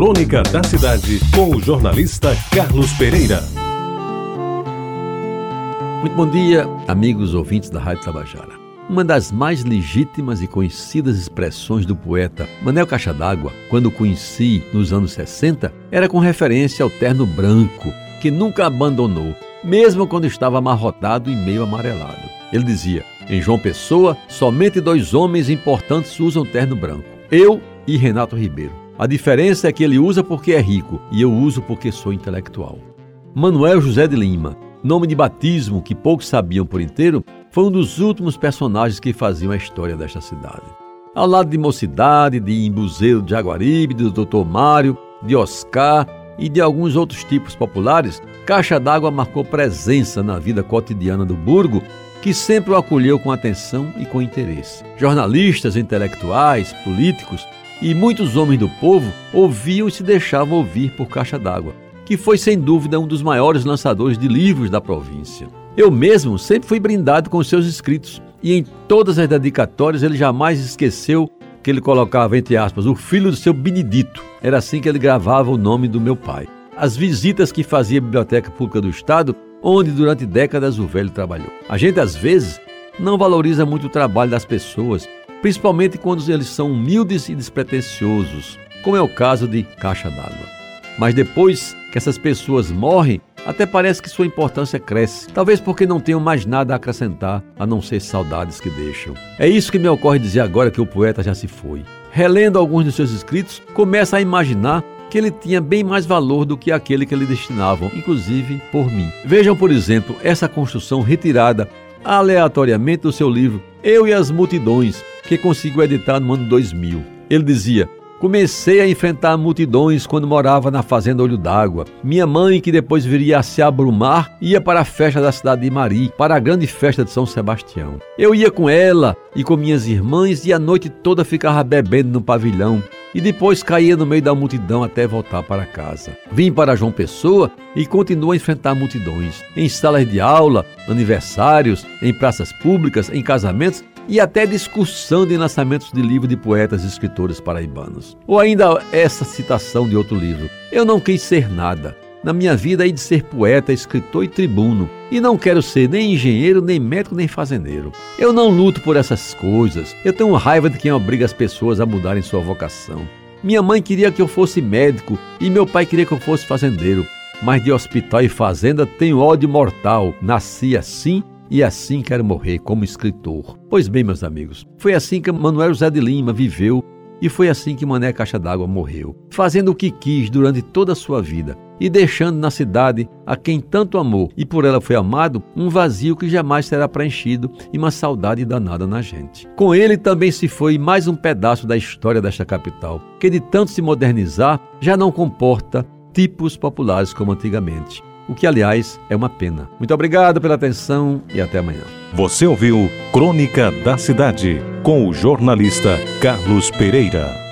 Crônica da Cidade, com o jornalista Carlos Pereira. Muito bom dia, amigos ouvintes da Rádio Tabajara. Uma das mais legítimas e conhecidas expressões do poeta Manel Caixa d'Água, quando o conheci nos anos 60, era com referência ao terno branco, que nunca abandonou, mesmo quando estava amarrotado e meio amarelado. Ele dizia: Em João Pessoa, somente dois homens importantes usam terno branco: eu e Renato Ribeiro. A diferença é que ele usa porque é rico e eu uso porque sou intelectual. Manuel José de Lima, nome de batismo que poucos sabiam por inteiro, foi um dos últimos personagens que faziam a história desta cidade. Ao lado de Mocidade, de Imbuzeiro de Jaguaribe, do Dr. Mário, de Oscar e de alguns outros tipos populares, Caixa d'Água marcou presença na vida cotidiana do Burgo, que sempre o acolheu com atenção e com interesse. Jornalistas, intelectuais, políticos e muitos homens do povo ouviam e se deixavam ouvir por Caixa d'Água, que foi sem dúvida um dos maiores lançadores de livros da província. Eu mesmo sempre fui brindado com seus escritos e em todas as dedicatórias ele jamais esqueceu que ele colocava entre aspas o filho do seu Benedito. Era assim que ele gravava o nome do meu pai. As visitas que fazia à Biblioteca Pública do Estado, onde durante décadas o velho trabalhou. A gente às vezes não valoriza muito o trabalho das pessoas principalmente quando eles são humildes e despretensiosos, como é o caso de Caixa d'Água. Mas depois que essas pessoas morrem, até parece que sua importância cresce, talvez porque não tenham mais nada a acrescentar a não ser saudades que deixam. É isso que me ocorre dizer agora que o poeta já se foi. Relendo alguns de seus escritos, começa a imaginar que ele tinha bem mais valor do que aquele que lhe destinavam, inclusive por mim. Vejam, por exemplo, essa construção retirada aleatoriamente do seu livro Eu e as Multidões, que conseguiu editar no ano 2000. Ele dizia: Comecei a enfrentar multidões quando morava na fazenda Olho d'Água. Minha mãe, que depois viria a se abrumar, ia para a festa da cidade de Mari, para a grande festa de São Sebastião. Eu ia com ela e com minhas irmãs e a noite toda ficava bebendo no pavilhão e depois caía no meio da multidão até voltar para casa. Vim para João Pessoa e continuo a enfrentar multidões em salas de aula, aniversários, em praças públicas, em casamentos e até discussão de lançamentos de livros de poetas e escritores paraibanos. Ou ainda essa citação de outro livro: Eu não quis ser nada. Na minha vida hei de ser poeta, escritor e tribuno, e não quero ser nem engenheiro, nem médico, nem fazendeiro. Eu não luto por essas coisas. Eu tenho raiva de quem obriga as pessoas a mudarem sua vocação. Minha mãe queria que eu fosse médico e meu pai queria que eu fosse fazendeiro. Mas de hospital e fazenda tenho ódio mortal. Nasci assim e assim quero morrer como escritor. Pois bem, meus amigos, foi assim que Manuel José de Lima viveu e foi assim que Mané Caixa d'Água morreu, fazendo o que quis durante toda a sua vida e deixando na cidade a quem tanto amou e por ela foi amado um vazio que jamais será preenchido e uma saudade danada na gente. Com ele também se foi mais um pedaço da história desta capital, que de tanto se modernizar já não comporta tipos populares como antigamente o que, aliás, é uma pena. Muito obrigado pela atenção e até amanhã. Você ouviu Crônica da Cidade com o jornalista Carlos Pereira.